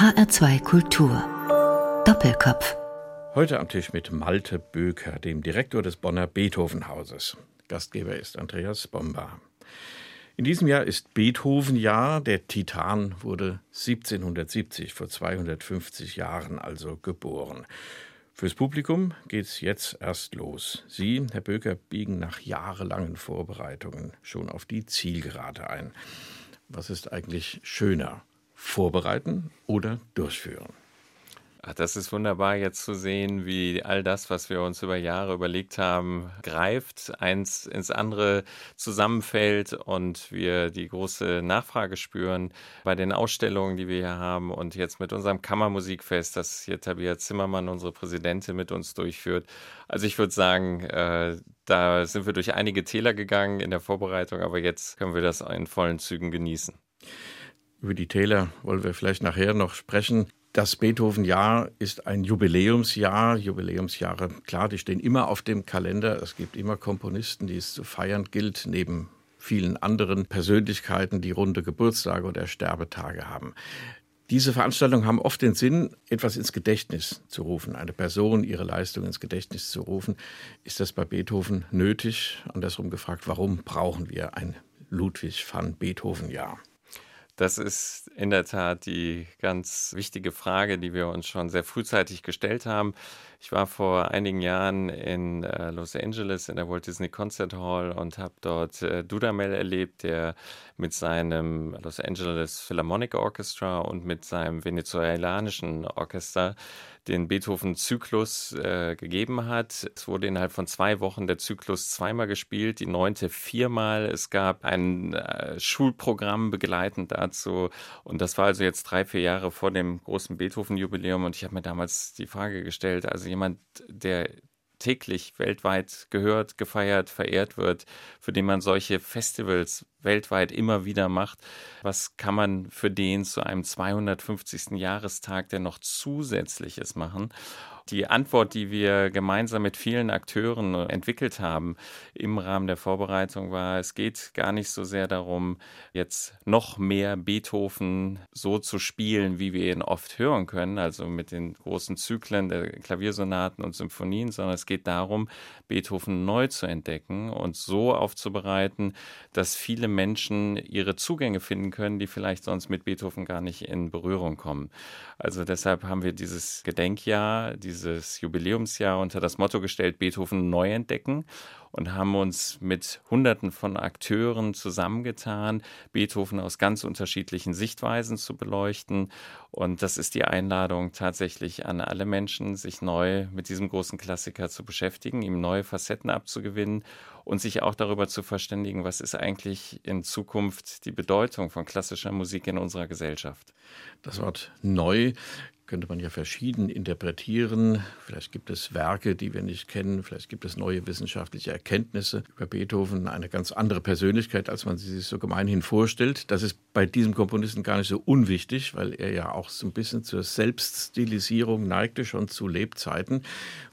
HR2 Kultur. Doppelkopf. Heute am Tisch mit Malte Böker, dem Direktor des Bonner Beethovenhauses. Gastgeber ist Andreas Bomba. In diesem Jahr ist Beethoven-Jahr. Der Titan wurde 1770, vor 250 Jahren also geboren. Fürs Publikum geht's jetzt erst los. Sie, Herr Böker, biegen nach jahrelangen Vorbereitungen schon auf die Zielgerade ein. Was ist eigentlich schöner? Vorbereiten oder durchführen? Ach, das ist wunderbar jetzt zu sehen, wie all das, was wir uns über Jahre überlegt haben, greift, eins ins andere zusammenfällt und wir die große Nachfrage spüren bei den Ausstellungen, die wir hier haben und jetzt mit unserem Kammermusikfest, das hier Tabia Zimmermann, unsere Präsidentin, mit uns durchführt. Also ich würde sagen, äh, da sind wir durch einige Täler gegangen in der Vorbereitung, aber jetzt können wir das in vollen Zügen genießen. Über die Täler wollen wir vielleicht nachher noch sprechen. Das Beethoven-Jahr ist ein Jubiläumsjahr. Jubiläumsjahre, klar, die stehen immer auf dem Kalender. Es gibt immer Komponisten, die es zu feiern gilt, neben vielen anderen Persönlichkeiten, die runde Geburtstage oder Sterbetage haben. Diese Veranstaltungen haben oft den Sinn, etwas ins Gedächtnis zu rufen, eine Person, ihre Leistung ins Gedächtnis zu rufen. Ist das bei Beethoven nötig? Andersrum gefragt, warum brauchen wir ein Ludwig van Beethoven-Jahr? Das ist in der Tat die ganz wichtige Frage, die wir uns schon sehr frühzeitig gestellt haben. Ich war vor einigen Jahren in äh, Los Angeles in der Walt Disney Concert Hall und habe dort äh, Dudamel erlebt, der mit seinem Los Angeles Philharmonic Orchestra und mit seinem venezolanischen Orchester den Beethoven-Zyklus äh, gegeben hat. Es wurde innerhalb von zwei Wochen der Zyklus zweimal gespielt, die neunte viermal. Es gab ein äh, Schulprogramm begleitend dazu. Und das war also jetzt drei, vier Jahre vor dem großen Beethoven-Jubiläum. Und ich habe mir damals die Frage gestellt, also jemand, der täglich weltweit gehört, gefeiert, verehrt wird, für den man solche Festivals weltweit immer wieder macht. Was kann man für den zu einem 250. Jahrestag denn noch zusätzliches machen? Die Antwort, die wir gemeinsam mit vielen Akteuren entwickelt haben im Rahmen der Vorbereitung war, es geht gar nicht so sehr darum, jetzt noch mehr Beethoven so zu spielen, wie wir ihn oft hören können, also mit den großen Zyklen der Klaviersonaten und Symphonien, sondern es geht darum, Beethoven neu zu entdecken und so aufzubereiten, dass viele Menschen ihre Zugänge finden können, die vielleicht sonst mit Beethoven gar nicht in Berührung kommen. Also deshalb haben wir dieses Gedenkjahr, dieses Jubiläumsjahr unter das Motto gestellt, Beethoven neu entdecken und haben uns mit Hunderten von Akteuren zusammengetan, Beethoven aus ganz unterschiedlichen Sichtweisen zu beleuchten. Und das ist die Einladung tatsächlich an alle Menschen, sich neu mit diesem großen Klassiker zu beschäftigen, ihm neue Facetten abzugewinnen und sich auch darüber zu verständigen, was ist eigentlich in Zukunft die Bedeutung von klassischer Musik in unserer Gesellschaft. Das Wort neu könnte man ja verschieden interpretieren. Vielleicht gibt es Werke, die wir nicht kennen, vielleicht gibt es neue wissenschaftliche Erkenntnisse über Beethoven, eine ganz andere Persönlichkeit, als man sie sich so gemeinhin vorstellt. Das ist bei diesem Komponisten gar nicht so unwichtig, weil er ja auch so ein bisschen zur Selbststilisierung neigte, schon zu Lebzeiten.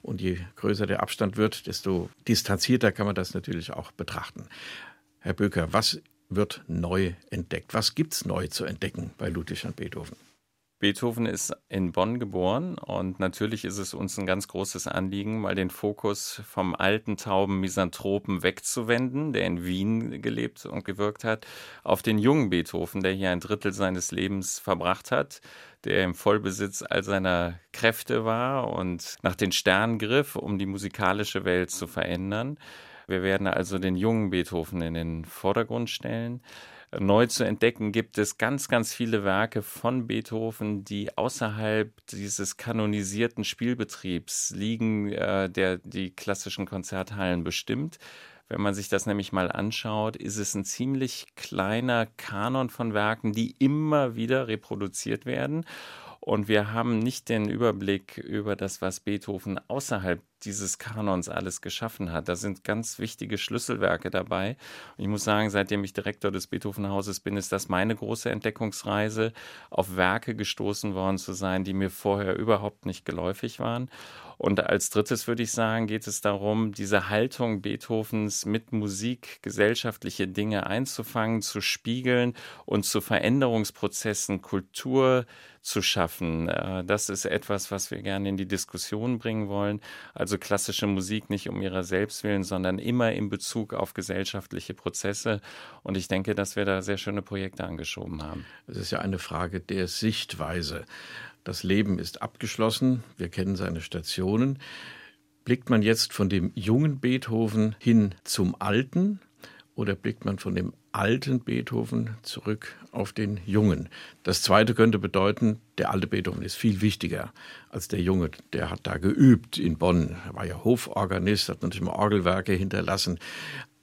Und je größer der Abstand wird, desto distanzierter kann man das natürlich auch betrachten. Herr Böker, was wird neu entdeckt? Was gibt es neu zu entdecken bei Ludwig van Beethoven? Beethoven ist in Bonn geboren und natürlich ist es uns ein ganz großes Anliegen, mal den Fokus vom alten tauben Misanthropen wegzuwenden, der in Wien gelebt und gewirkt hat, auf den jungen Beethoven, der hier ein Drittel seines Lebens verbracht hat, der im Vollbesitz all seiner Kräfte war und nach den Sternen griff, um die musikalische Welt zu verändern. Wir werden also den jungen Beethoven in den Vordergrund stellen neu zu entdecken, gibt es ganz, ganz viele Werke von Beethoven, die außerhalb dieses kanonisierten Spielbetriebs liegen, äh, der die klassischen Konzerthallen bestimmt. Wenn man sich das nämlich mal anschaut, ist es ein ziemlich kleiner Kanon von Werken, die immer wieder reproduziert werden. Und wir haben nicht den Überblick über das, was Beethoven außerhalb dieses Kanons alles geschaffen hat. Da sind ganz wichtige Schlüsselwerke dabei. Und ich muss sagen, seitdem ich Direktor des Beethovenhauses bin, ist das meine große Entdeckungsreise, auf Werke gestoßen worden zu sein, die mir vorher überhaupt nicht geläufig waren. Und als drittes würde ich sagen, geht es darum, diese Haltung Beethovens mit Musik gesellschaftliche Dinge einzufangen, zu spiegeln und zu Veränderungsprozessen Kultur zu schaffen. Äh, das ist etwas, was wir gerne in die Diskussion bringen wollen. Also klassische Musik nicht um ihrer selbst willen, sondern immer in Bezug auf gesellschaftliche Prozesse. Und ich denke, dass wir da sehr schöne Projekte angeschoben haben. Es ist ja eine Frage der Sichtweise. Das Leben ist abgeschlossen, wir kennen seine Stationen. Blickt man jetzt von dem jungen Beethoven hin zum alten oder blickt man von dem alten Beethoven zurück auf den jungen? Das zweite könnte bedeuten, der alte Beethoven ist viel wichtiger als der junge. Der hat da geübt in Bonn. Er war ja Hoforganist, hat natürlich mal Orgelwerke hinterlassen.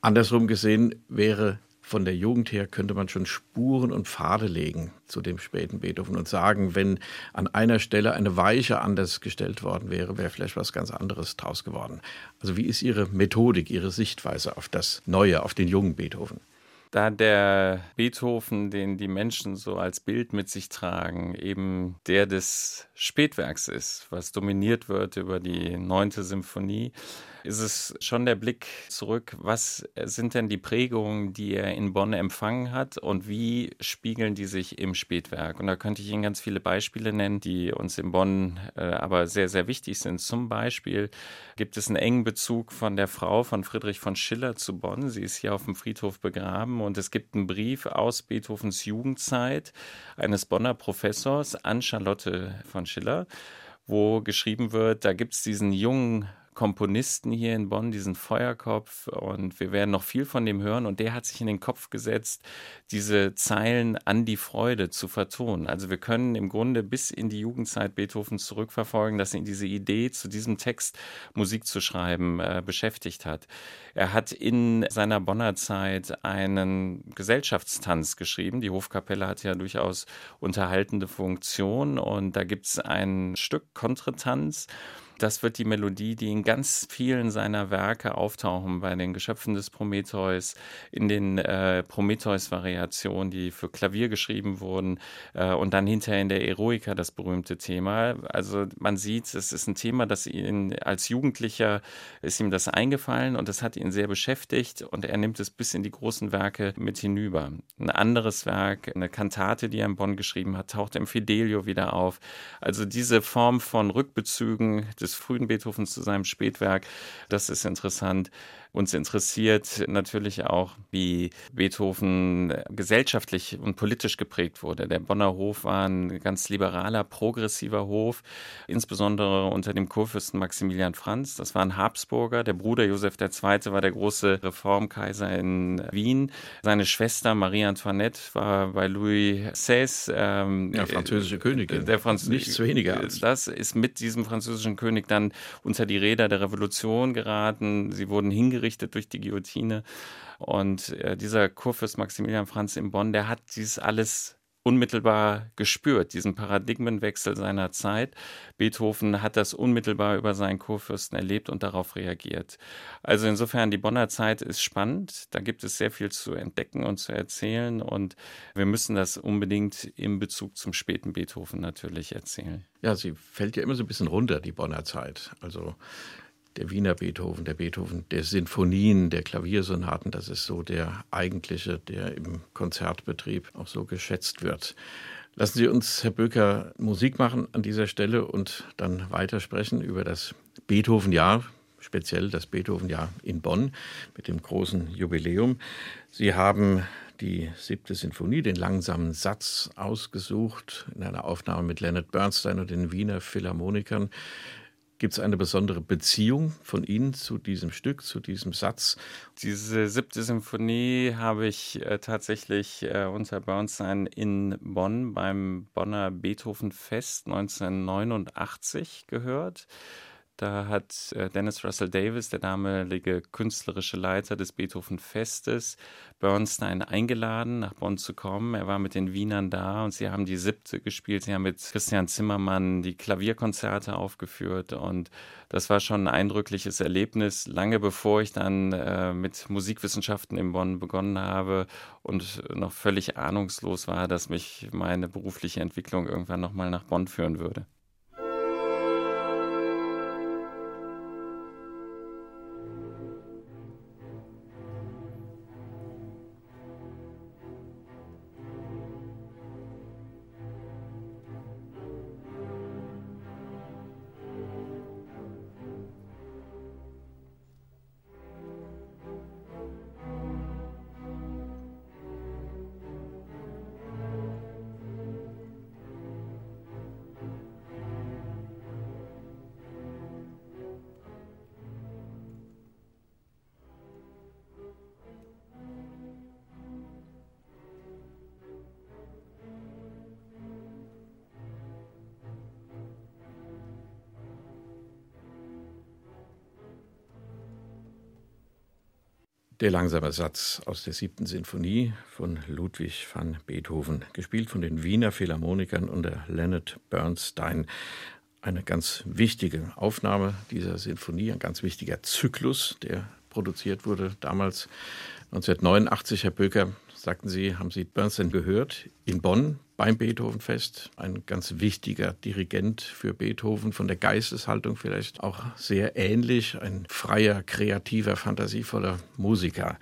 Andersrum gesehen wäre von der Jugend her könnte man schon Spuren und Pfade legen zu dem späten Beethoven und sagen, wenn an einer Stelle eine Weiche anders gestellt worden wäre, wäre vielleicht was ganz anderes draus geworden. Also wie ist Ihre Methodik, Ihre Sichtweise auf das Neue, auf den jungen Beethoven? Da der Beethoven, den die Menschen so als Bild mit sich tragen, eben der des Spätwerks ist, was dominiert wird über die neunte Symphonie, ist es schon der Blick zurück, was sind denn die Prägungen, die er in Bonn empfangen hat und wie spiegeln die sich im Spätwerk? Und da könnte ich Ihnen ganz viele Beispiele nennen, die uns in Bonn äh, aber sehr, sehr wichtig sind. Zum Beispiel gibt es einen engen Bezug von der Frau von Friedrich von Schiller zu Bonn. Sie ist hier auf dem Friedhof begraben und es gibt einen Brief aus Beethovens Jugendzeit eines Bonner Professors an Charlotte von Schiller wo geschrieben wird, da gibt es diesen jungen Komponisten hier in Bonn, diesen Feuerkopf. Und wir werden noch viel von dem hören. Und der hat sich in den Kopf gesetzt, diese Zeilen an die Freude zu vertonen. Also wir können im Grunde bis in die Jugendzeit Beethovens zurückverfolgen, dass ihn diese Idee, zu diesem Text Musik zu schreiben, äh, beschäftigt hat. Er hat in seiner Bonner Zeit einen Gesellschaftstanz geschrieben. Die Hofkapelle hat ja durchaus unterhaltende Funktion. Und da gibt es ein Stück Kontretanz. Das wird die Melodie, die in ganz vielen seiner Werke auftauchen, bei den Geschöpfen des Prometheus, in den äh, Prometheus-Variationen, die für Klavier geschrieben wurden äh, und dann hinterher in der Eroica das berühmte Thema. Also man sieht, es ist ein Thema, das ihn als Jugendlicher ist ihm das eingefallen und das hat ihn sehr beschäftigt und er nimmt es bis in die großen Werke mit hinüber. Ein anderes Werk, eine Kantate, die er in Bonn geschrieben hat, taucht im Fidelio wieder auf. Also diese Form von Rückbezügen des frühen Beethovens zu seinem Spätwerk. Das ist interessant. Uns interessiert natürlich auch, wie Beethoven gesellschaftlich und politisch geprägt wurde. Der Bonner Hof war ein ganz liberaler, progressiver Hof, insbesondere unter dem Kurfürsten Maximilian Franz. Das war ein Habsburger. Der Bruder Josef II. war der große Reformkaiser in Wien. Seine Schwester Marie Antoinette war bei Louis XVI. Ähm, ja, französische Königin. Der Franz Nichts weniger. Als. Das ist mit diesem französischen König dann unter die Räder der Revolution geraten. Sie wurden hingerichtet hingerichtet durch die Guillotine. Und äh, dieser Kurfürst Maximilian Franz in Bonn, der hat dies alles unmittelbar gespürt, diesen Paradigmenwechsel seiner Zeit. Beethoven hat das unmittelbar über seinen Kurfürsten erlebt und darauf reagiert. Also insofern, die Bonner Zeit ist spannend. Da gibt es sehr viel zu entdecken und zu erzählen. Und wir müssen das unbedingt im Bezug zum späten Beethoven natürlich erzählen. Ja, sie fällt ja immer so ein bisschen runter, die Bonner Zeit. Also der Wiener Beethoven, der Beethoven der Sinfonien, der Klaviersonaten, das ist so der eigentliche, der im Konzertbetrieb auch so geschätzt wird. Lassen Sie uns, Herr Böker, Musik machen an dieser Stelle und dann weitersprechen über das Beethoven-Jahr, speziell das Beethoven-Jahr in Bonn mit dem großen Jubiläum. Sie haben die siebte Sinfonie, den langsamen Satz ausgesucht in einer Aufnahme mit Leonard Bernstein und den Wiener Philharmonikern. Gibt es eine besondere Beziehung von Ihnen zu diesem Stück, zu diesem Satz? Diese siebte Symphonie habe ich äh, tatsächlich äh, unter Bernstein in Bonn beim Bonner Beethovenfest 1989 gehört. Da hat äh, Dennis Russell Davis, der damalige künstlerische Leiter des Beethoven Festes, Bernstein eingeladen, nach Bonn zu kommen. Er war mit den Wienern da und sie haben die siebte gespielt. Sie haben mit Christian Zimmermann die Klavierkonzerte aufgeführt und das war schon ein eindrückliches Erlebnis, lange bevor ich dann äh, mit Musikwissenschaften in Bonn begonnen habe und noch völlig ahnungslos war, dass mich meine berufliche Entwicklung irgendwann nochmal nach Bonn führen würde. Der langsame Satz aus der siebten Sinfonie von Ludwig van Beethoven, gespielt von den Wiener Philharmonikern unter Leonard Bernstein. Eine ganz wichtige Aufnahme dieser Sinfonie, ein ganz wichtiger Zyklus, der produziert wurde damals 1989. Herr Böker, sagten Sie, haben Sie Bernstein gehört in Bonn beim Beethovenfest. Ein ganz wichtiger Dirigent für Beethoven, von der Geisteshaltung vielleicht auch sehr ähnlich. Ein freier, kreativer, fantasievoller Musiker.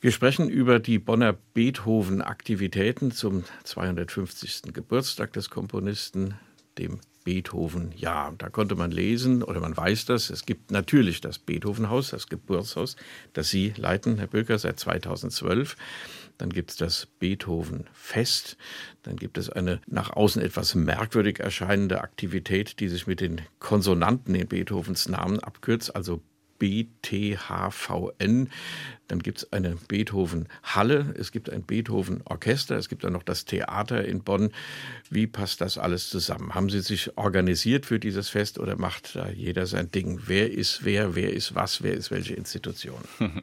Wir sprechen über die Bonner Beethoven-Aktivitäten zum 250. Geburtstag des Komponisten, dem Beethoven, ja, da konnte man lesen oder man weiß das. Es gibt natürlich das Beethovenhaus, das Geburtshaus, das Sie leiten, Herr Böker, seit 2012. Dann gibt es das Beethoven-Fest. Dann gibt es eine nach außen etwas merkwürdig erscheinende Aktivität, die sich mit den Konsonanten in Beethovens Namen abkürzt, also BTHVN. Dann gibt es eine Beethoven-Halle, es gibt ein Beethoven-Orchester, es gibt dann noch das Theater in Bonn. Wie passt das alles zusammen? Haben Sie sich organisiert für dieses Fest oder macht da jeder sein Ding? Wer ist wer, wer ist was, wer ist welche Institution?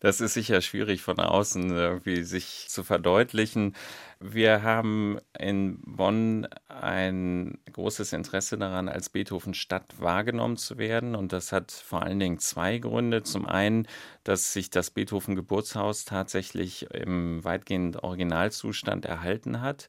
Das ist sicher schwierig von außen irgendwie sich zu verdeutlichen. Wir haben in Bonn ein großes Interesse daran, als Beethoven-Stadt wahrgenommen zu werden. Und das hat vor allen Dingen zwei Gründe. Zum einen, dass sich das Beethoven-Geburtshaus tatsächlich im weitgehend Originalzustand erhalten hat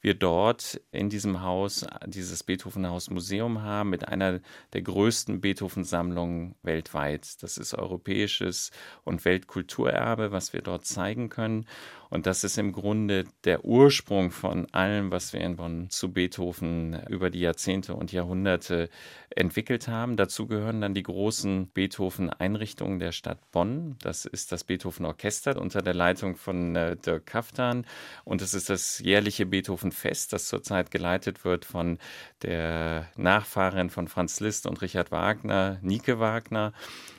wir dort in diesem Haus dieses Beethoven-Haus Museum haben mit einer der größten Beethoven-Sammlungen weltweit. Das ist europäisches und Weltkulturerbe, was wir dort zeigen können. Und das ist im Grunde der Ursprung von allem, was wir in Bonn zu Beethoven über die Jahrzehnte und Jahrhunderte entwickelt haben. Dazu gehören dann die großen Beethoven-Einrichtungen der Stadt Bonn. Das ist das Beethoven-Orchester unter der Leitung von äh, Dirk Kaftan. Und es ist das jährliche Beethoven-Fest, das zurzeit geleitet wird von der Nachfahrin von Franz Liszt und Richard Wagner, Nike Wagner.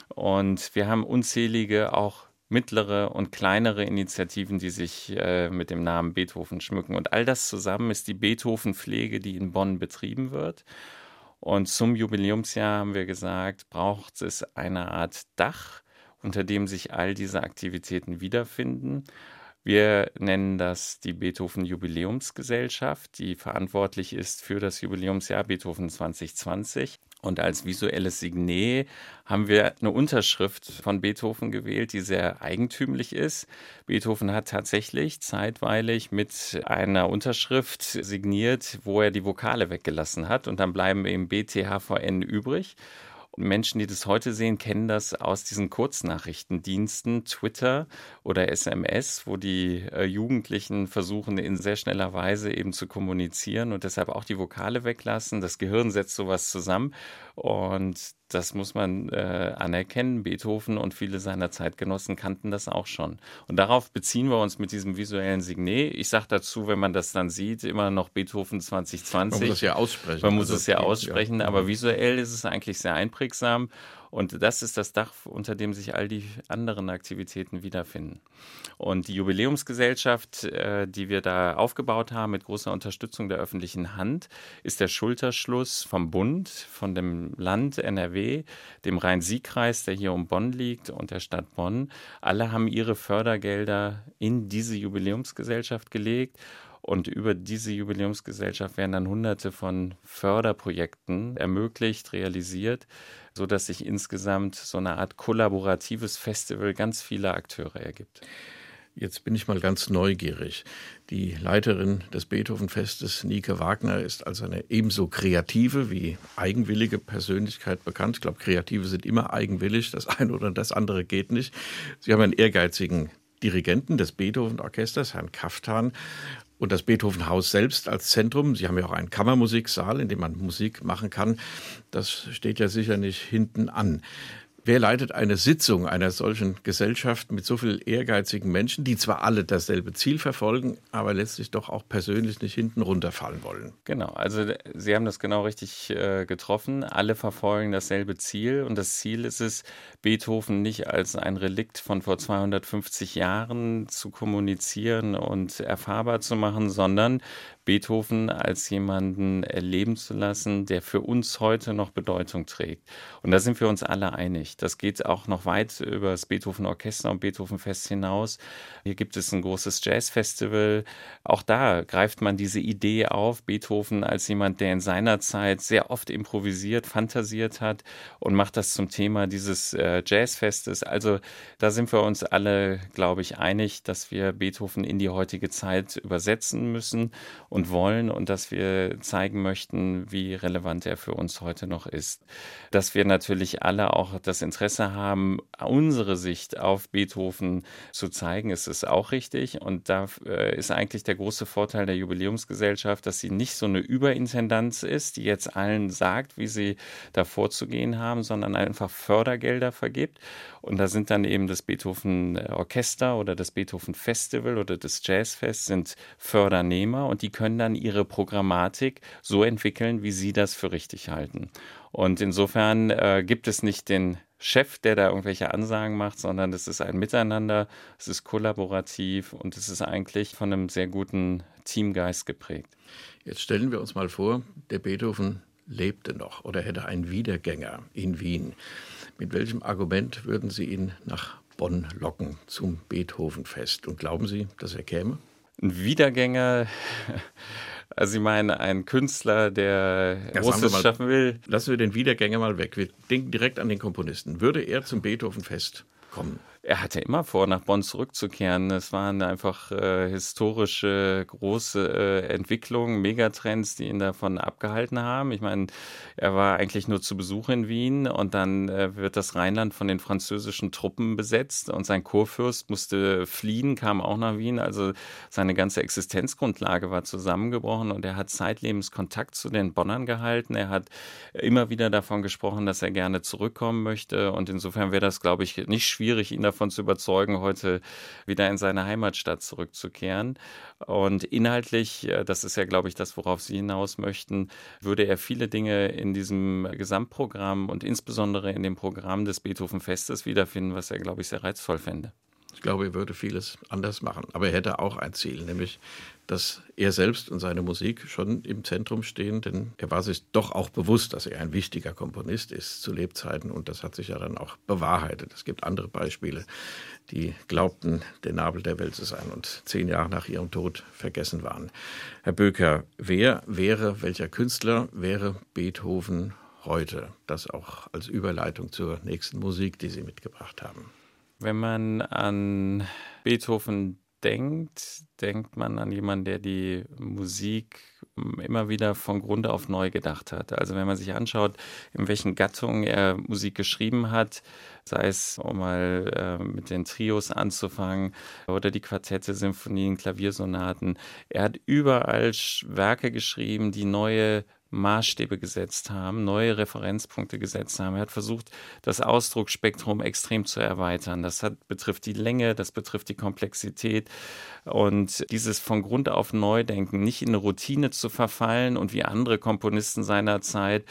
Und wir haben unzählige auch mittlere und kleinere Initiativen, die sich äh, mit dem Namen Beethoven schmücken. Und all das zusammen ist die Beethoven-Pflege, die in Bonn betrieben wird. Und zum Jubiläumsjahr haben wir gesagt, braucht es eine Art Dach, unter dem sich all diese Aktivitäten wiederfinden. Wir nennen das die Beethoven Jubiläumsgesellschaft, die verantwortlich ist für das Jubiläumsjahr Beethoven 2020. Und als visuelles Signet haben wir eine Unterschrift von Beethoven gewählt, die sehr eigentümlich ist. Beethoven hat tatsächlich zeitweilig mit einer Unterschrift signiert, wo er die Vokale weggelassen hat. Und dann bleiben eben BTHVN übrig. Menschen, die das heute sehen, kennen das aus diesen Kurznachrichtendiensten, Twitter oder SMS, wo die äh, Jugendlichen versuchen, in sehr schneller Weise eben zu kommunizieren und deshalb auch die Vokale weglassen. Das Gehirn setzt sowas zusammen und das muss man äh, anerkennen. Beethoven und viele seiner Zeitgenossen kannten das auch schon. Und darauf beziehen wir uns mit diesem visuellen Signet. Ich sage dazu, wenn man das dann sieht, immer noch Beethoven 2020. Man muss es ja aussprechen. Man muss also, es ja aussprechen, ja. aber visuell ist es eigentlich sehr einprägsam. Und das ist das Dach, unter dem sich all die anderen Aktivitäten wiederfinden. Und die Jubiläumsgesellschaft, äh, die wir da aufgebaut haben mit großer Unterstützung der öffentlichen Hand, ist der Schulterschluss vom Bund, von dem Land NRW, dem Rhein-Sieg-Kreis, der hier um Bonn liegt, und der Stadt Bonn. Alle haben ihre Fördergelder in diese Jubiläumsgesellschaft gelegt. Und über diese Jubiläumsgesellschaft werden dann hunderte von Förderprojekten ermöglicht, realisiert, sodass sich insgesamt so eine Art kollaboratives Festival ganz vieler Akteure ergibt. Jetzt bin ich mal ganz neugierig. Die Leiterin des Beethoven-Festes, Nike Wagner, ist als eine ebenso kreative wie eigenwillige Persönlichkeit bekannt. Ich glaube, Kreative sind immer eigenwillig. Das eine oder das andere geht nicht. Sie haben einen ehrgeizigen Dirigenten des Beethoven-Orchesters, Herrn Kaftan, und das Beethoven-Haus selbst als Zentrum. Sie haben ja auch einen Kammermusiksaal, in dem man Musik machen kann. Das steht ja sicher nicht hinten an. Wer leitet eine Sitzung einer solchen Gesellschaft mit so vielen ehrgeizigen Menschen, die zwar alle dasselbe Ziel verfolgen, aber letztlich doch auch persönlich nicht hinten runterfallen wollen? Genau, also Sie haben das genau richtig äh, getroffen. Alle verfolgen dasselbe Ziel und das Ziel ist es, Beethoven nicht als ein Relikt von vor 250 Jahren zu kommunizieren und erfahrbar zu machen, sondern Beethoven als jemanden erleben zu lassen, der für uns heute noch Bedeutung trägt. Und da sind wir uns alle einig. Das geht auch noch weit über das Beethoven Orchester und Beethoven Fest hinaus. Hier gibt es ein großes Jazzfestival. Auch da greift man diese Idee auf, Beethoven als jemand, der in seiner Zeit sehr oft improvisiert, fantasiert hat und macht das zum Thema dieses äh, Jazzfestes. Also da sind wir uns alle, glaube ich, einig, dass wir Beethoven in die heutige Zeit übersetzen müssen und und wollen und dass wir zeigen möchten, wie relevant er für uns heute noch ist. Dass wir natürlich alle auch das Interesse haben, unsere Sicht auf Beethoven zu zeigen, ist es auch richtig. Und da äh, ist eigentlich der große Vorteil der Jubiläumsgesellschaft, dass sie nicht so eine Überintendanz ist, die jetzt allen sagt, wie sie da vorzugehen haben, sondern einfach Fördergelder vergibt. Und da sind dann eben das Beethoven Orchester oder das Beethoven Festival oder das Jazzfest sind Fördernehmer und die können können dann ihre Programmatik so entwickeln, wie sie das für richtig halten. Und insofern äh, gibt es nicht den Chef, der da irgendwelche Ansagen macht, sondern es ist ein Miteinander, es ist kollaborativ und es ist eigentlich von einem sehr guten Teamgeist geprägt. Jetzt stellen wir uns mal vor, der Beethoven lebte noch oder hätte einen Wiedergänger in Wien. Mit welchem Argument würden Sie ihn nach Bonn locken zum Beethovenfest? Und glauben Sie, dass er käme? Ein Wiedergänger. Also ich meine, ein Künstler, der ja, Großes mal, schaffen will. Lassen wir den Wiedergänger mal weg. Wir denken direkt an den Komponisten. Würde er zum Beethovenfest kommen? Er hatte immer vor, nach Bonn zurückzukehren. Es waren einfach äh, historische große äh, Entwicklungen, Megatrends, die ihn davon abgehalten haben. Ich meine, er war eigentlich nur zu Besuch in Wien und dann äh, wird das Rheinland von den französischen Truppen besetzt und sein Kurfürst musste fliehen, kam auch nach Wien. Also seine ganze Existenzgrundlage war zusammengebrochen und er hat zeitlebens Kontakt zu den Bonnern gehalten. Er hat immer wieder davon gesprochen, dass er gerne zurückkommen möchte und insofern wäre das, glaube ich, nicht schwierig, ihn davon zu überzeugen, heute wieder in seine Heimatstadt zurückzukehren. Und inhaltlich, äh, das ist ja, glaube ich, das, worauf Sie hinaus möchten, würde er viele Dinge in diesem Gesamtprogramm und insbesondere in dem Programm des Beethoven-Festes wiederfinden, was er, glaube ich, sehr reizvoll fände. Ich glaube, er würde vieles anders machen. Aber er hätte auch ein Ziel, nämlich, dass er selbst und seine Musik schon im Zentrum stehen, denn er war sich doch auch bewusst, dass er ein wichtiger Komponist ist zu Lebzeiten und das hat sich ja dann auch bewahrheitet. Es gibt andere Beispiele, die glaubten, der Nabel der Welt zu sein und zehn Jahre nach ihrem Tod vergessen waren. Herr Böker, wer wäre, welcher Künstler wäre Beethoven heute? Das auch als Überleitung zur nächsten Musik, die Sie mitgebracht haben. Wenn man an Beethoven denkt, denkt man an jemanden, der die Musik immer wieder von Grunde auf neu gedacht hat. Also wenn man sich anschaut, in welchen Gattungen er Musik geschrieben hat, sei es, um mal äh, mit den Trios anzufangen oder die Quartette, Symphonien, Klaviersonaten, er hat überall Werke geschrieben, die neue Maßstäbe gesetzt haben, neue Referenzpunkte gesetzt haben. Er hat versucht, das Ausdrucksspektrum extrem zu erweitern. Das hat, betrifft die Länge, das betrifft die Komplexität und dieses von Grund auf Neudenken, nicht in eine Routine zu verfallen und wie andere Komponisten seiner Zeit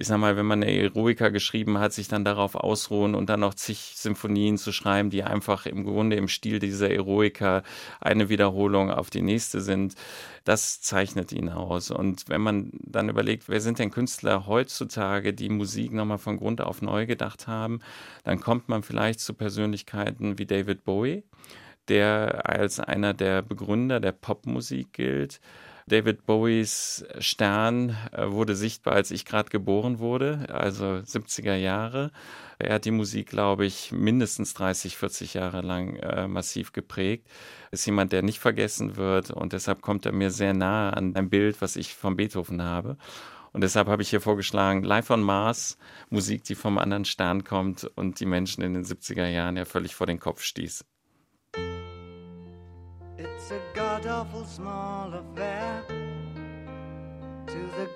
ich sag mal, wenn man eine Eroica geschrieben hat, sich dann darauf ausruhen und dann noch zig Symphonien zu schreiben, die einfach im Grunde im Stil dieser Eroica eine Wiederholung auf die nächste sind, das zeichnet ihn aus. Und wenn man dann überlegt, wer sind denn Künstler heutzutage, die Musik nochmal von Grund auf neu gedacht haben, dann kommt man vielleicht zu Persönlichkeiten wie David Bowie, der als einer der Begründer der Popmusik gilt David Bowies Stern äh, wurde sichtbar, als ich gerade geboren wurde, also 70er Jahre. Er hat die Musik, glaube ich, mindestens 30, 40 Jahre lang äh, massiv geprägt. Ist jemand, der nicht vergessen wird und deshalb kommt er mir sehr nahe an ein Bild, was ich von Beethoven habe. Und deshalb habe ich hier vorgeschlagen, Live on Mars, Musik, die vom anderen Stern kommt und die Menschen in den 70er Jahren ja völlig vor den Kopf stieß. It's a god awful small affair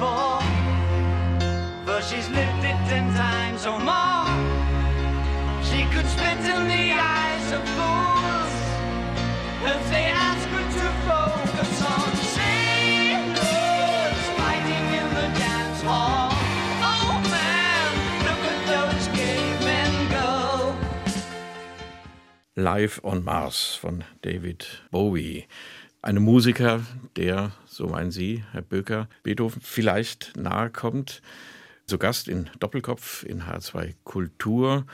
for, for she's lived it ten times or more. She could spit in the eyes of fools if they ask her to focus on sailors fighting in the dance hall. Oh. Live on Mars von David Bowie. Ein Musiker, der, so meinen Sie, Herr Böker, Beethoven vielleicht nahe kommt. Zu Gast in Doppelkopf in H2 Kultur.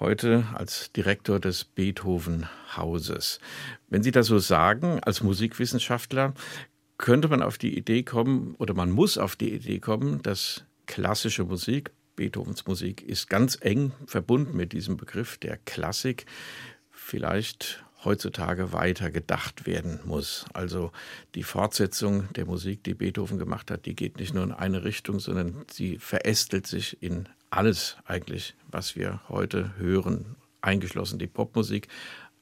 Heute als Direktor des Beethoven Hauses. Wenn Sie das so sagen, als Musikwissenschaftler, könnte man auf die Idee kommen, oder man muss auf die Idee kommen, dass klassische Musik, Beethovens Musik, ist ganz eng verbunden mit diesem Begriff der Klassik vielleicht heutzutage weiter gedacht werden muss. Also die Fortsetzung der Musik, die Beethoven gemacht hat, die geht nicht nur in eine Richtung, sondern sie verästelt sich in alles eigentlich, was wir heute hören, eingeschlossen die Popmusik,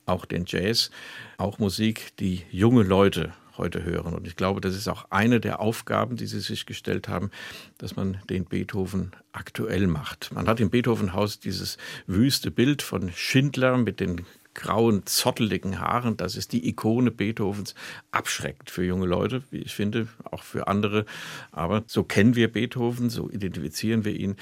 auch den Jazz, auch Musik, die junge Leute heute hören. Und ich glaube, das ist auch eine der Aufgaben, die Sie sich gestellt haben, dass man den Beethoven aktuell macht. Man hat im Beethovenhaus dieses wüste Bild von Schindler mit den grauen, zotteligen Haaren. Das ist die Ikone Beethovens. Abschreckt für junge Leute, wie ich finde, auch für andere. Aber so kennen wir Beethoven, so identifizieren wir ihn.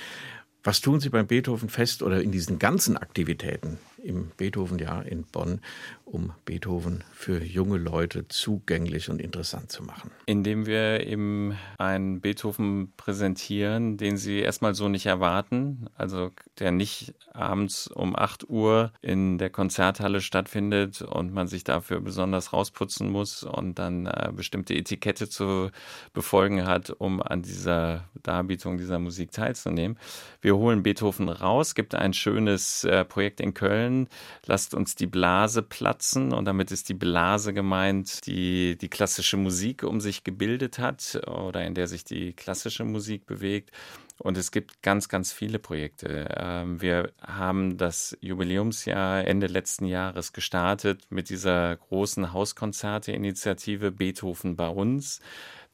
Was tun Sie beim Beethoven Fest oder in diesen ganzen Aktivitäten im Beethoven-Jahr in Bonn, um Beethoven für junge Leute zugänglich und interessant zu machen? Indem wir eben einen Beethoven präsentieren, den Sie erstmal so nicht erwarten, also der nicht abends um 8 Uhr in der Konzerthalle stattfindet und man sich dafür besonders rausputzen muss und dann äh, bestimmte Etikette zu befolgen hat, um an dieser Darbietung dieser Musik teilzunehmen. Wir holen Beethoven raus, gibt ein schönes äh, Projekt in Köln, wollen, lasst uns die Blase platzen. Und damit ist die Blase gemeint, die die klassische Musik um sich gebildet hat oder in der sich die klassische Musik bewegt. Und es gibt ganz, ganz viele Projekte. Ähm, wir haben das Jubiläumsjahr Ende letzten Jahres gestartet mit dieser großen Hauskonzerte-Initiative Beethoven bei uns.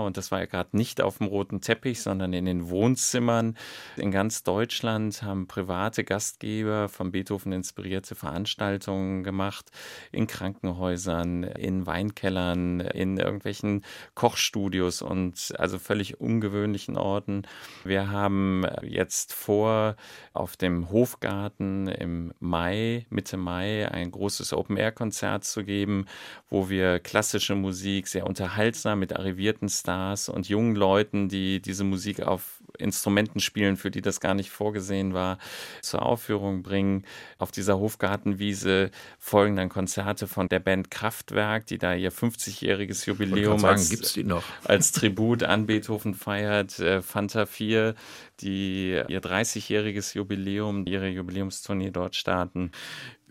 Und das war ja gerade nicht auf dem roten Teppich, sondern in den Wohnzimmern. In ganz Deutschland haben private Gastgeber von Beethoven inspirierte Veranstaltungen gemacht. In Krankenhäusern, in Weinkellern, in irgendwelchen Kochstudios und also völlig ungewöhnlichen Orten. Wir haben jetzt vor, auf dem Hofgarten im Mai, Mitte Mai, ein großes Open-Air-Konzert zu geben, wo wir klassische Musik sehr unterhaltsam mit arrivierten Stars und jungen Leuten, die diese Musik auf Instrumenten spielen, für die das gar nicht vorgesehen war, zur Aufführung bringen. Auf dieser Hofgartenwiese folgen dann Konzerte von der Band Kraftwerk, die da ihr 50-jähriges Jubiläum sagen, als, als, Tribut an Beethoven feiert. Äh, Fanta 4, die ihr 30-jähriges Jubiläum, ihre Jubiläumstournee dort starten.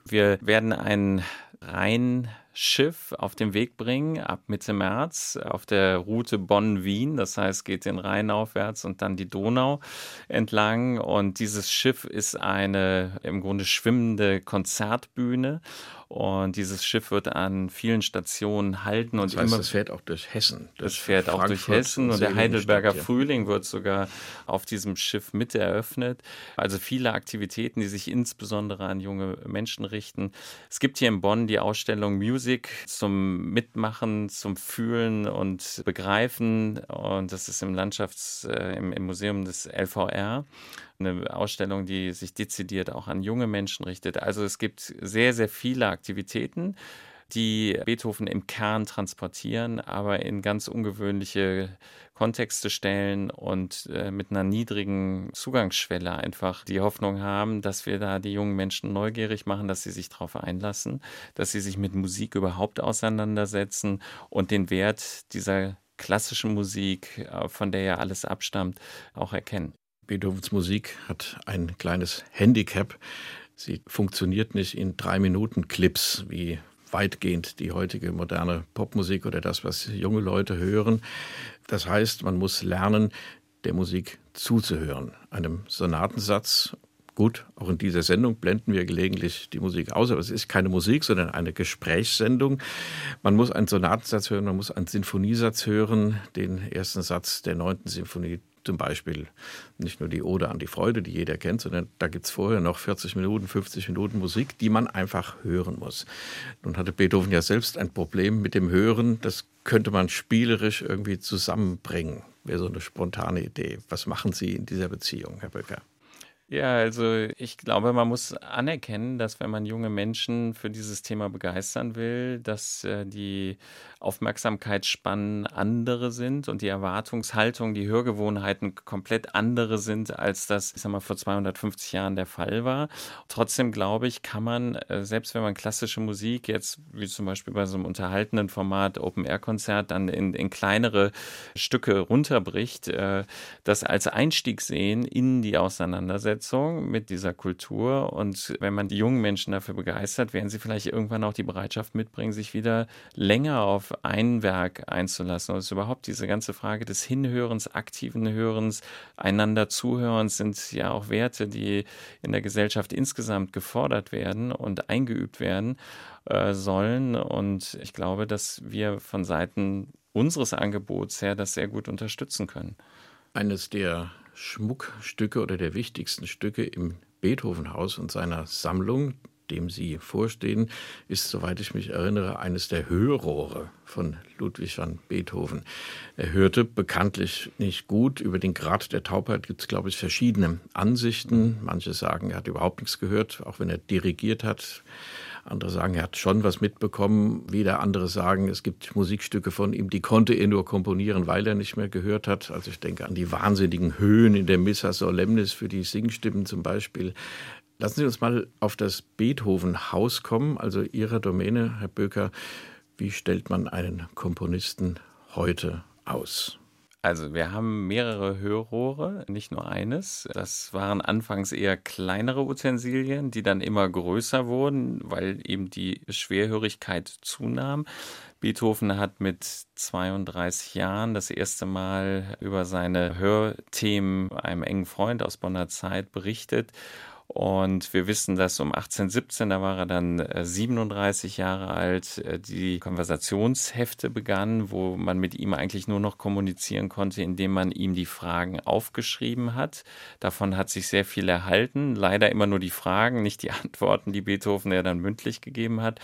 Wir werden einen rein Schiff auf den Weg bringen ab Mitte März auf der Route Bonn-Wien. Das heißt, geht den Rhein aufwärts und dann die Donau entlang. Und dieses Schiff ist eine im Grunde schwimmende Konzertbühne. Und dieses Schiff wird an vielen Stationen halten und das heißt, immer. Es fährt auch durch Hessen. Es fährt auch durch Hessen und der Heidelberger Frühling wird sogar auf diesem Schiff mit eröffnet. Also viele Aktivitäten, die sich insbesondere an junge Menschen richten. Es gibt hier in Bonn die Ausstellung Music zum Mitmachen, zum Fühlen und Begreifen. Und das ist im Landschafts-, äh, im, im Museum des LVR eine Ausstellung, die sich dezidiert auch an junge Menschen richtet. Also es gibt sehr, sehr viele Aktivitäten, die Beethoven im Kern transportieren, aber in ganz ungewöhnliche Kontexte stellen und äh, mit einer niedrigen Zugangsschwelle einfach die Hoffnung haben, dass wir da die jungen Menschen neugierig machen, dass sie sich darauf einlassen, dass sie sich mit Musik überhaupt auseinandersetzen und den Wert dieser klassischen Musik, äh, von der ja alles abstammt, auch erkennen. Beethovens Musik hat ein kleines Handicap. Sie funktioniert nicht in drei Minuten Clips wie weitgehend die heutige moderne Popmusik oder das, was junge Leute hören. Das heißt, man muss lernen, der Musik zuzuhören. Einem Sonatensatz Gut, auch in dieser Sendung blenden wir gelegentlich die Musik aus, aber es ist keine Musik, sondern eine Gesprächssendung. Man muss einen Sonatensatz hören, man muss einen Sinfoniesatz hören, den ersten Satz der neunten Sinfonie zum Beispiel nicht nur die Ode an die Freude, die jeder kennt, sondern da gibt es vorher noch 40 Minuten, 50 Minuten Musik, die man einfach hören muss. Nun hatte Beethoven ja selbst ein Problem mit dem Hören. Das könnte man spielerisch irgendwie zusammenbringen. Wäre so eine spontane Idee. Was machen Sie in dieser Beziehung, Herr Böcker? Ja, also ich glaube, man muss anerkennen, dass wenn man junge Menschen für dieses Thema begeistern will, dass äh, die Aufmerksamkeitsspannen andere sind und die Erwartungshaltung, die Hörgewohnheiten komplett andere sind, als das, ich sag mal, vor 250 Jahren der Fall war. Trotzdem glaube ich, kann man, äh, selbst wenn man klassische Musik jetzt, wie zum Beispiel bei so einem unterhaltenen Format Open-Air-Konzert, dann in, in kleinere Stücke runterbricht, äh, das als Einstieg sehen in die Auseinandersetzung Auseinandersetzung mit dieser Kultur. Und wenn man die jungen Menschen dafür begeistert, werden sie vielleicht irgendwann auch die Bereitschaft mitbringen, sich wieder länger auf ein Werk einzulassen. Und ist überhaupt diese ganze Frage des Hinhörens, aktiven Hörens, einander Zuhörens sind ja auch Werte, die in der Gesellschaft insgesamt gefordert werden und eingeübt werden äh, sollen. Und ich glaube, dass wir von Seiten unseres Angebots her das sehr gut unterstützen können. Eines der Schmuckstücke oder der wichtigsten Stücke im Beethovenhaus und seiner Sammlung, dem Sie vorstehen, ist, soweit ich mich erinnere, eines der Hörrohre von Ludwig van Beethoven. Er hörte bekanntlich nicht gut. Über den Grad der Taubheit gibt es, glaube ich, verschiedene Ansichten. Manche sagen, er hat überhaupt nichts gehört, auch wenn er dirigiert hat. Andere sagen, er hat schon was mitbekommen. Wieder andere sagen, es gibt Musikstücke von ihm, die konnte er nur komponieren, weil er nicht mehr gehört hat. Also ich denke an die wahnsinnigen Höhen in der Missa Solemnis für die Singstimmen zum Beispiel. Lassen Sie uns mal auf das Beethoven-Haus kommen, also Ihre Domäne, Herr Böker. Wie stellt man einen Komponisten heute aus? Also wir haben mehrere Hörrohre, nicht nur eines. Das waren anfangs eher kleinere Utensilien, die dann immer größer wurden, weil eben die Schwerhörigkeit zunahm. Beethoven hat mit 32 Jahren das erste Mal über seine Hörthemen einem engen Freund aus Bonner Zeit berichtet und wir wissen, dass um 1817, da war er dann 37 äh, Jahre alt, äh, die Konversationshefte begannen, wo man mit ihm eigentlich nur noch kommunizieren konnte, indem man ihm die Fragen aufgeschrieben hat. Davon hat sich sehr viel erhalten. Leider immer nur die Fragen, nicht die Antworten, die Beethoven ja dann mündlich gegeben hat.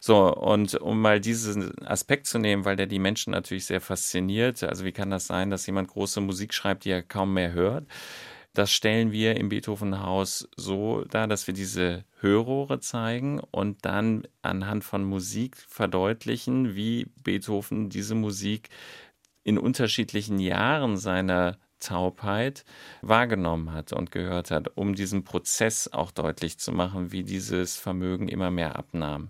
So, und um mal diesen Aspekt zu nehmen, weil der die Menschen natürlich sehr fasziniert. Also wie kann das sein, dass jemand große Musik schreibt, die er kaum mehr hört? Das stellen wir im Beethovenhaus so dar, dass wir diese Hörrohre zeigen und dann anhand von Musik verdeutlichen, wie Beethoven diese Musik in unterschiedlichen Jahren seiner Taubheit wahrgenommen hat und gehört hat, um diesen Prozess auch deutlich zu machen, wie dieses Vermögen immer mehr abnahm.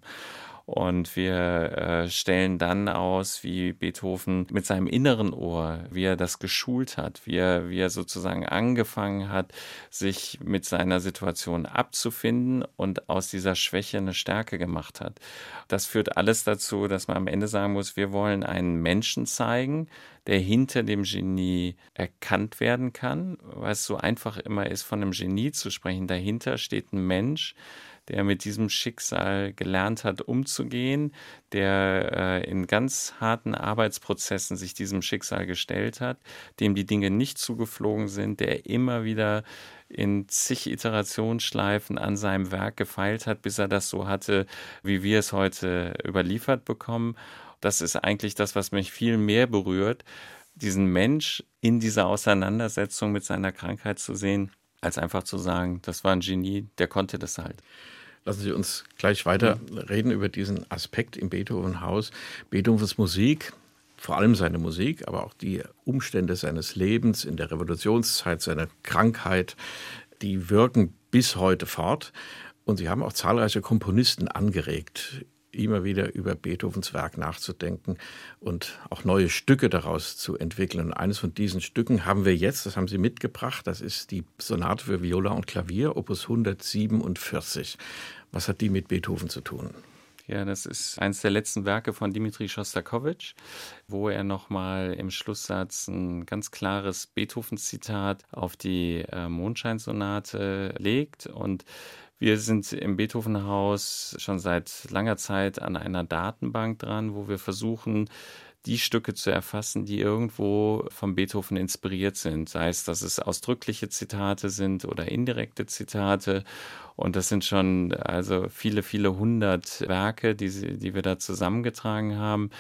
Und wir äh, stellen dann aus, wie Beethoven mit seinem inneren Ohr, wie er das geschult hat, wie er, wie er sozusagen angefangen hat, sich mit seiner Situation abzufinden und aus dieser Schwäche eine Stärke gemacht hat. Das führt alles dazu, dass man am Ende sagen muss, wir wollen einen Menschen zeigen, der hinter dem Genie erkannt werden kann, weil es so einfach immer ist, von einem Genie zu sprechen. Dahinter steht ein Mensch, der mit diesem Schicksal gelernt hat, umzugehen, der äh, in ganz harten Arbeitsprozessen sich diesem Schicksal gestellt hat, dem die Dinge nicht zugeflogen sind, der immer wieder in zig Iterationsschleifen an seinem Werk gefeilt hat, bis er das so hatte, wie wir es heute überliefert bekommen. Das ist eigentlich das, was mich viel mehr berührt, diesen Mensch in dieser Auseinandersetzung mit seiner Krankheit zu sehen, als einfach zu sagen, das war ein Genie, der konnte das halt. Lassen Sie uns gleich weiter reden über diesen Aspekt im Beethoven-Haus. Beethovens Musik, vor allem seine Musik, aber auch die Umstände seines Lebens in der Revolutionszeit, seine Krankheit, die wirken bis heute fort. Und Sie haben auch zahlreiche Komponisten angeregt, immer wieder über Beethovens Werk nachzudenken und auch neue Stücke daraus zu entwickeln. Und eines von diesen Stücken haben wir jetzt, das haben Sie mitgebracht, das ist die Sonate für Viola und Klavier, Opus 147. Was hat die mit Beethoven zu tun? Ja, das ist eines der letzten Werke von Dimitri Schostakowitsch, wo er nochmal im Schlusssatz ein ganz klares Beethoven-Zitat auf die äh, Mondscheinsonate legt und wir sind im Beethovenhaus schon seit langer Zeit an einer Datenbank dran, wo wir versuchen, die Stücke zu erfassen, die irgendwo vom Beethoven inspiriert sind. Sei es, dass es ausdrückliche Zitate sind oder indirekte Zitate. Und das sind schon also viele, viele hundert Werke, die, die wir da zusammengetragen haben.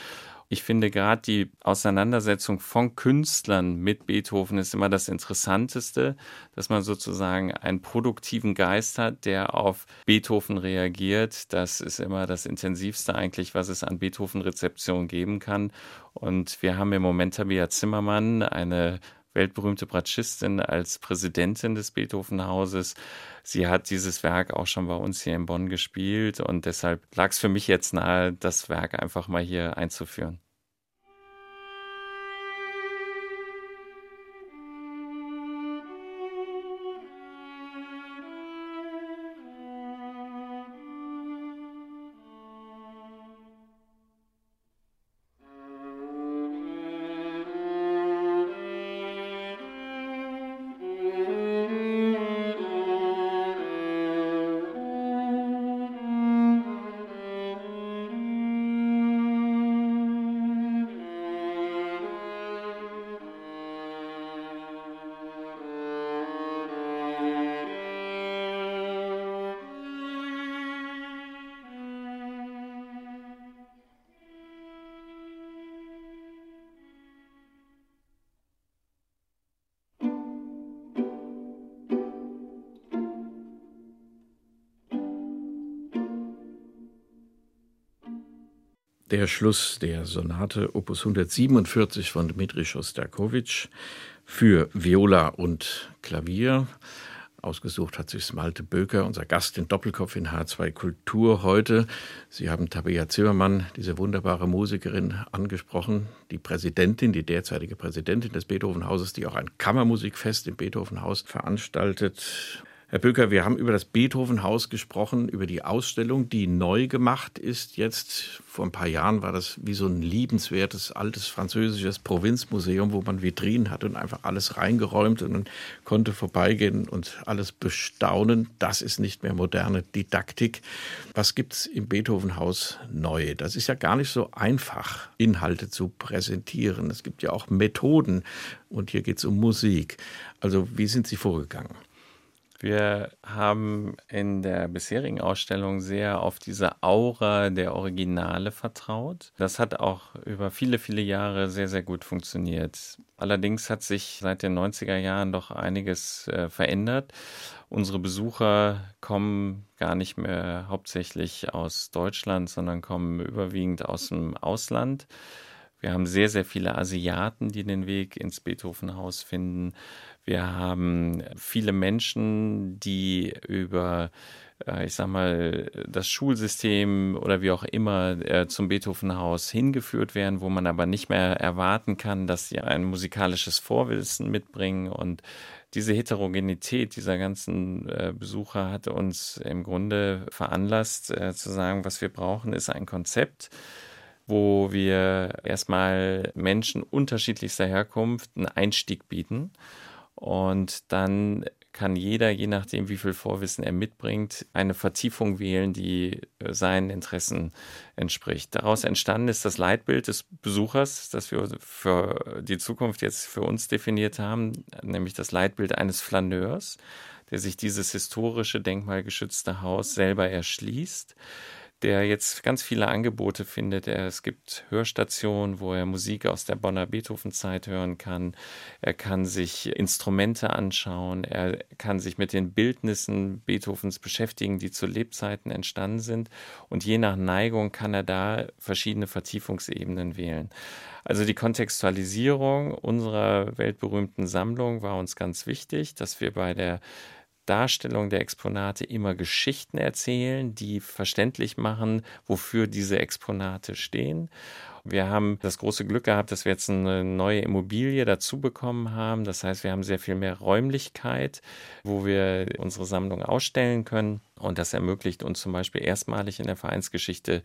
Ich finde gerade die Auseinandersetzung von Künstlern mit Beethoven ist immer das Interessanteste, dass man sozusagen einen produktiven Geist hat, der auf Beethoven reagiert. Das ist immer das Intensivste eigentlich, was es an Beethoven-Rezeption geben kann. Und wir haben im Moment Tabea Zimmermann, eine weltberühmte Bratschistin als Präsidentin des Beethoven-Hauses. Sie hat dieses Werk auch schon bei uns hier in Bonn gespielt und deshalb lag es für mich jetzt nahe, das Werk einfach mal hier einzuführen. Der Schluss der Sonate Opus 147 von Dmitri Schostakowitsch für Viola und Klavier. Ausgesucht hat sich Malte Böker, unser Gast in Doppelkopf in H2 Kultur heute. Sie haben Tabea Zimmermann, diese wunderbare Musikerin, angesprochen, die Präsidentin, die derzeitige Präsidentin des Beethovenhauses, die auch ein Kammermusikfest im Beethovenhaus veranstaltet. Herr Böker, wir haben über das Beethovenhaus gesprochen, über die Ausstellung, die neu gemacht ist. Jetzt vor ein paar Jahren war das wie so ein liebenswertes altes französisches Provinzmuseum, wo man Vitrinen hat und einfach alles reingeräumt und man konnte vorbeigehen und alles bestaunen. Das ist nicht mehr moderne Didaktik. Was gibt es im Beethovenhaus neu? Das ist ja gar nicht so einfach, Inhalte zu präsentieren. Es gibt ja auch Methoden und hier geht es um Musik. Also wie sind Sie vorgegangen? Wir haben in der bisherigen Ausstellung sehr auf diese Aura der Originale vertraut. Das hat auch über viele, viele Jahre sehr, sehr gut funktioniert. Allerdings hat sich seit den 90er Jahren doch einiges äh, verändert. Unsere Besucher kommen gar nicht mehr hauptsächlich aus Deutschland, sondern kommen überwiegend aus dem Ausland. Wir haben sehr, sehr viele Asiaten, die den Weg ins Beethovenhaus finden. Wir haben viele Menschen, die über äh, ich sag mal, das Schulsystem oder wie auch immer äh, zum Beethovenhaus hingeführt werden, wo man aber nicht mehr erwarten kann, dass sie ein musikalisches Vorwissen mitbringen. Und diese Heterogenität dieser ganzen äh, Besucher hat uns im Grunde veranlasst zu sagen, was wir brauchen, ist ein Konzept, wo wir erstmal Menschen unterschiedlichster Herkunft einen Einstieg bieten und dann kann jeder, je nachdem, wie viel Vorwissen er mitbringt, eine Vertiefung wählen, die äh, seinen Interessen entspricht. Daraus entstanden ist das Leitbild des Besuchers, das wir für die Zukunft jetzt für uns definiert haben, nämlich das Leitbild eines Flaneurs, der sich dieses historische, denkmalgeschützte Haus selber erschließt der jetzt ganz viele Angebote findet. Es gibt Hörstationen, wo er Musik aus der Bonner Beethoven-Zeit hören kann. Er kann sich Instrumente anschauen. Er kann sich mit den Bildnissen Beethovens beschäftigen, die zu Lebzeiten entstanden sind. Und je nach Neigung kann er da verschiedene Vertiefungsebenen wählen. Also die Kontextualisierung unserer weltberühmten Sammlung war uns ganz wichtig, dass wir bei der Darstellung der Exponate immer Geschichten erzählen, die verständlich machen, wofür diese Exponate stehen. Wir haben das große Glück gehabt, dass wir jetzt eine neue Immobilie dazu bekommen haben. Das heißt, wir haben sehr viel mehr Räumlichkeit, wo wir unsere Sammlung ausstellen können. Und das ermöglicht uns zum Beispiel erstmalig in der Vereinsgeschichte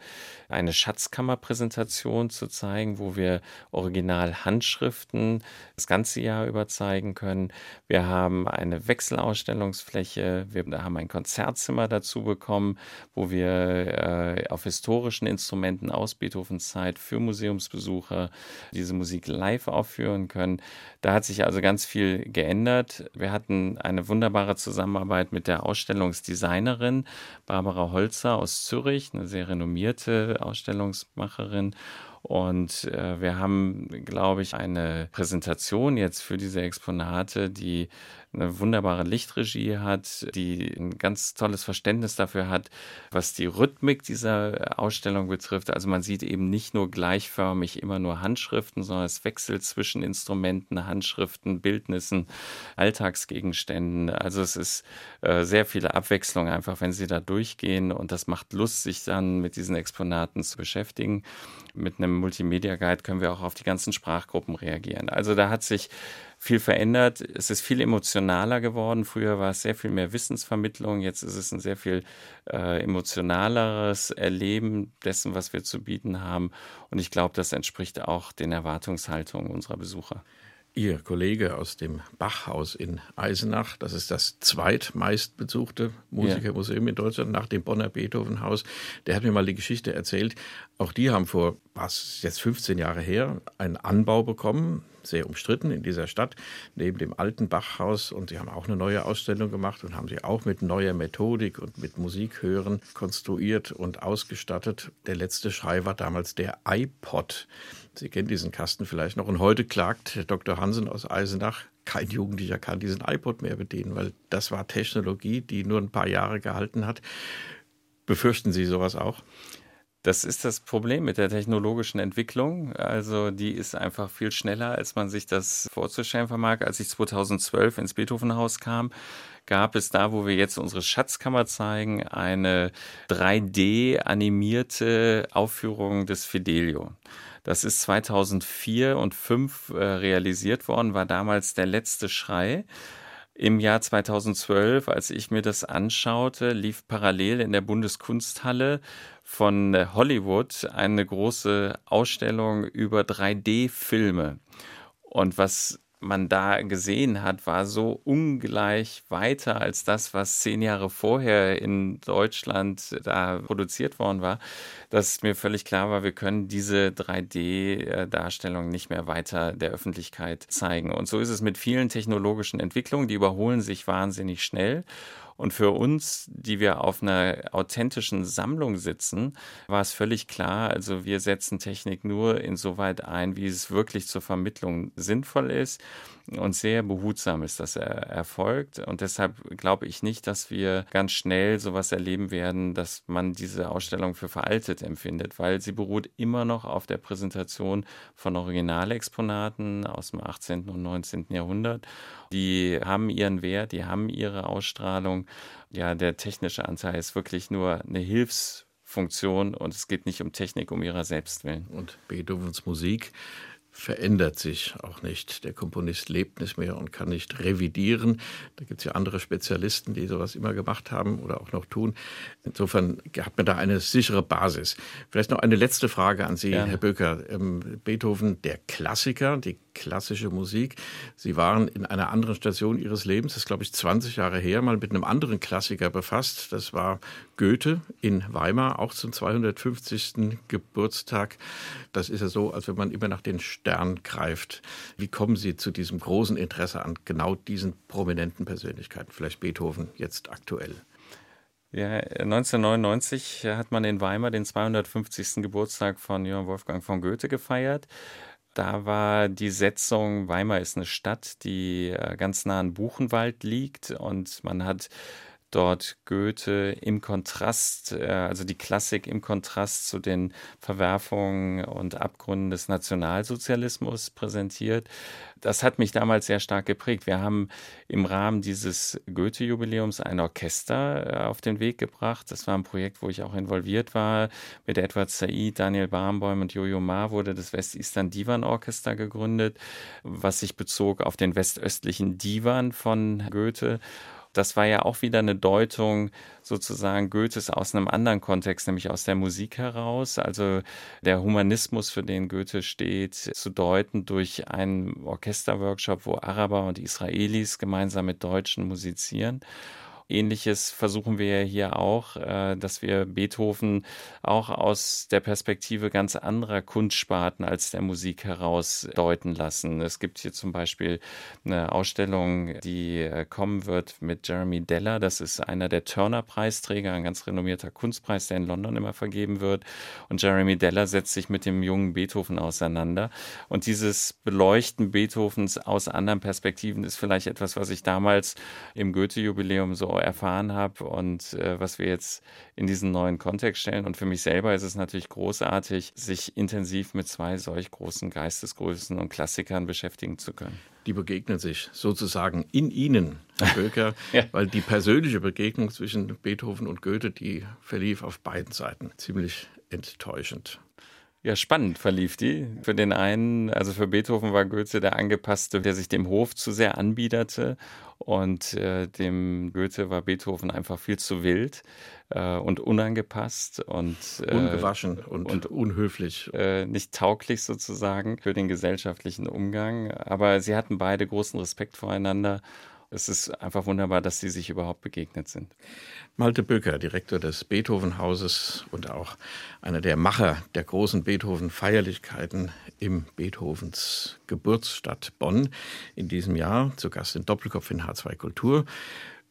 eine Schatzkammerpräsentation zu zeigen, wo wir Original-Handschriften das ganze Jahr über zeigen können. Wir haben eine Wechselausstellungsfläche, wir haben ein Konzertzimmer dazu bekommen, wo wir äh, auf historischen Instrumenten aus Beethovens Zeit für Museumsbesucher diese Musik live aufführen können. Da hat sich also ganz viel geändert. Wir hatten eine wunderbare Zusammenarbeit mit der Ausstellungsdesignerin Ausstellerin, Barbara Holzer aus Zürich, eine sehr renommierte Ausstellungsmacherin. Und äh, wir haben, glaube ich, eine Präsentation jetzt für diese Exponate, die eine wunderbare Lichtregie hat, die ein ganz tolles Verständnis dafür hat, was die Rhythmik dieser Ausstellung betrifft. Also man sieht eben nicht nur gleichförmig immer nur Handschriften, sondern es wechselt zwischen Instrumenten, Handschriften, Bildnissen, Alltagsgegenständen. Also es ist äh, sehr viele Abwechslung einfach, wenn Sie da durchgehen und das macht Lust, sich dann mit diesen Exponaten zu beschäftigen. Mit einem Multimedia Guide können wir auch auf die ganzen Sprachgruppen reagieren. Also da hat sich viel verändert. Es ist viel emotionaler geworden. Früher war es sehr viel mehr Wissensvermittlung. Jetzt ist es ein sehr viel äh, emotionaleres Erleben dessen, was wir zu bieten haben. Und ich glaube, das entspricht auch den Erwartungshaltungen unserer Besucher. Ihr Kollege aus dem Bachhaus in Eisenach, das ist das zweitmeistbesuchte Musikermuseum in Deutschland nach dem Bonner Beethovenhaus, der hat mir mal die Geschichte erzählt. Auch die haben vor, was jetzt 15 Jahre her, einen Anbau bekommen, sehr umstritten in dieser Stadt, neben dem alten Bachhaus. Und sie haben auch eine neue Ausstellung gemacht und haben sie auch mit neuer Methodik und mit Musikhören konstruiert und ausgestattet. Der letzte Schrei war damals der iPod. Sie kennen diesen Kasten vielleicht noch. Und heute klagt Dr. Hansen aus Eisenach, kein Jugendlicher kann diesen iPod mehr bedienen, weil das war Technologie, die nur ein paar Jahre gehalten hat. Befürchten Sie sowas auch? Das ist das Problem mit der technologischen Entwicklung. Also die ist einfach viel schneller, als man sich das vorzustellen vermag. Als ich 2012 ins Beethovenhaus kam, gab es da, wo wir jetzt unsere Schatzkammer zeigen, eine 3D-animierte Aufführung des Fidelio. Das ist 2004 und 2005 äh, realisiert worden, war damals der letzte Schrei. Im Jahr 2012, als ich mir das anschaute, lief parallel in der Bundeskunsthalle von Hollywood eine große Ausstellung über 3D-Filme. Und was man da gesehen hat, war so ungleich weiter als das, was zehn Jahre vorher in Deutschland da produziert worden war, dass mir völlig klar war, wir können diese 3D-Darstellung nicht mehr weiter der Öffentlichkeit zeigen. Und so ist es mit vielen technologischen Entwicklungen, die überholen sich wahnsinnig schnell. Und für uns, die wir auf einer authentischen Sammlung sitzen, war es völlig klar, also wir setzen Technik nur insoweit ein, wie es wirklich zur Vermittlung sinnvoll ist und sehr behutsam ist das erfolgt. Und deshalb glaube ich nicht, dass wir ganz schnell sowas erleben werden, dass man diese Ausstellung für veraltet empfindet, weil sie beruht immer noch auf der Präsentation von Originalexponaten aus dem 18. und 19. Jahrhundert. Die haben ihren Wert, die haben ihre Ausstrahlung Ja, der technische Anteil ist wirklich nur eine Hilfsfunktion und es geht nicht um Technik um ihrer selbst willen. Und Beethovens Musik verändert sich auch nicht. Der Komponist lebt nicht mehr und kann nicht revidieren. Da gibt es ja andere Spezialisten, die sowas immer gemacht haben oder auch noch tun. Insofern hat man da eine sichere Basis. Vielleicht noch eine letzte Frage an Sie, ja. Herr Böker. Ähm, Beethoven, der Klassiker, die klassische Musik. Sie waren in einer anderen Station Ihres Lebens, das ist glaube ich 20 Jahre her, mal mit einem anderen Klassiker befasst. Das war Goethe in Weimar, auch zum 250. Geburtstag. Das ist ja so, als wenn man immer nach den Sternen greift. Wie kommen Sie zu diesem großen Interesse an genau diesen prominenten Persönlichkeiten? Vielleicht Beethoven jetzt aktuell. Ja, 1999 hat man in Weimar den 250. Geburtstag von Johann Wolfgang von Goethe gefeiert. Da war die Setzung, Weimar ist eine Stadt, die äh, ganz nah an Buchenwald liegt und man hat dort Goethe im Kontrast, äh, also die Klassik im Kontrast zu den Verwerfungen und Abgründen des Nationalsozialismus präsentiert. Das hat mich damals sehr stark geprägt. Wir haben im Rahmen dieses Goethe-Jubiläums ein Orchester äh, auf den Weg gebracht. Das war ein Projekt, wo ich auch involviert war. Mit Edward Said, Daniel Barnbäum und Jojo Ma wurde das West-Eastern Divan Orchester gegründet, was sich bezog auf den westöstlichen Divan von Goethe. Das war ja auch wieder eine Deutung sozusagen Goethes aus einem anderen Kontext, nämlich aus der Musik heraus. Also der Humanismus, für den Goethe steht, zu deuten durch einen Orchesterworkshop, wo Araber und Israelis gemeinsam mit Deutschen musizieren. Ähnliches versuchen wir hier auch, äh, dass wir Beethoven auch aus der Perspektive ganz anderer Kunstsparten als der Musik heraus deuten lassen. Es gibt hier zum Beispiel eine Ausstellung, die äh, kommen wird mit Jeremy Deller. Das ist einer der Turner-Preisträger, ein ganz renommierter Kunstpreis, der in London immer vergeben wird. Und Jeremy Deller setzt sich mit dem jungen Beethoven auseinander. Und dieses Beleuchten Beethovens aus anderen Perspektiven ist vielleicht etwas, was ich damals im Goethe-Jubiläum so erfahren habe und äh, was wir jetzt in diesen neuen Kontext stellen. Und für mich selber ist es natürlich großartig, sich intensiv mit zwei solch großen Geistesgrößen und Klassikern beschäftigen zu können. Die begegnen sich sozusagen in Ihnen, Herr Böker, ja. weil die persönliche Begegnung zwischen Beethoven und Goethe, die verlief auf beiden Seiten ziemlich enttäuschend. Ja, spannend verlief die. Für den einen, also für Beethoven war Goethe der Angepasste, der sich dem Hof zu sehr anbiederte. Und äh, dem Goethe war Beethoven einfach viel zu wild äh, und unangepasst und äh, ungewaschen und, und unhöflich. Äh, nicht tauglich sozusagen für den gesellschaftlichen Umgang. Aber sie hatten beide großen Respekt voreinander es ist einfach wunderbar, dass sie sich überhaupt begegnet sind. Malte Böker, Direktor des Beethoven-Hauses und auch einer der Macher der großen Beethoven-Feierlichkeiten im Beethovens Geburtsstadt Bonn in diesem Jahr, zu Gast in Doppelkopf in H2 Kultur.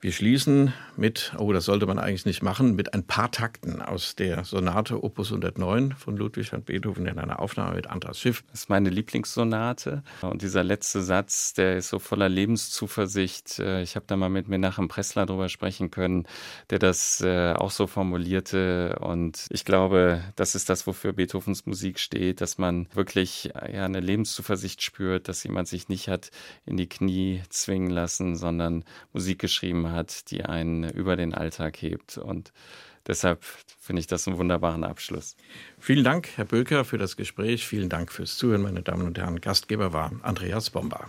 Wir schließen mit, oh, das sollte man eigentlich nicht machen, mit ein paar Takten aus der Sonate Opus 109 von Ludwig van Beethoven in einer Aufnahme mit Andras Schiff. Das ist meine Lieblingssonate. Und dieser letzte Satz, der ist so voller Lebenszuversicht. Äh, ich habe da mal mit Menachem Pressler drüber sprechen können, der das äh, auch so formulierte. Und ich glaube, das ist das, wofür Beethovens Musik steht, dass man wirklich äh, eine Lebenszuversicht spürt, dass jemand sich nicht hat in die Knie zwingen lassen, sondern Musik geschrieben hat hat, die einen über den Alltag hebt. Und deshalb finde ich das einen wunderbaren Abschluss. Vielen Dank, Herr Böker, für das Gespräch. Vielen Dank fürs Zuhören, meine Damen und Herren. Gastgeber war Andreas Bomba.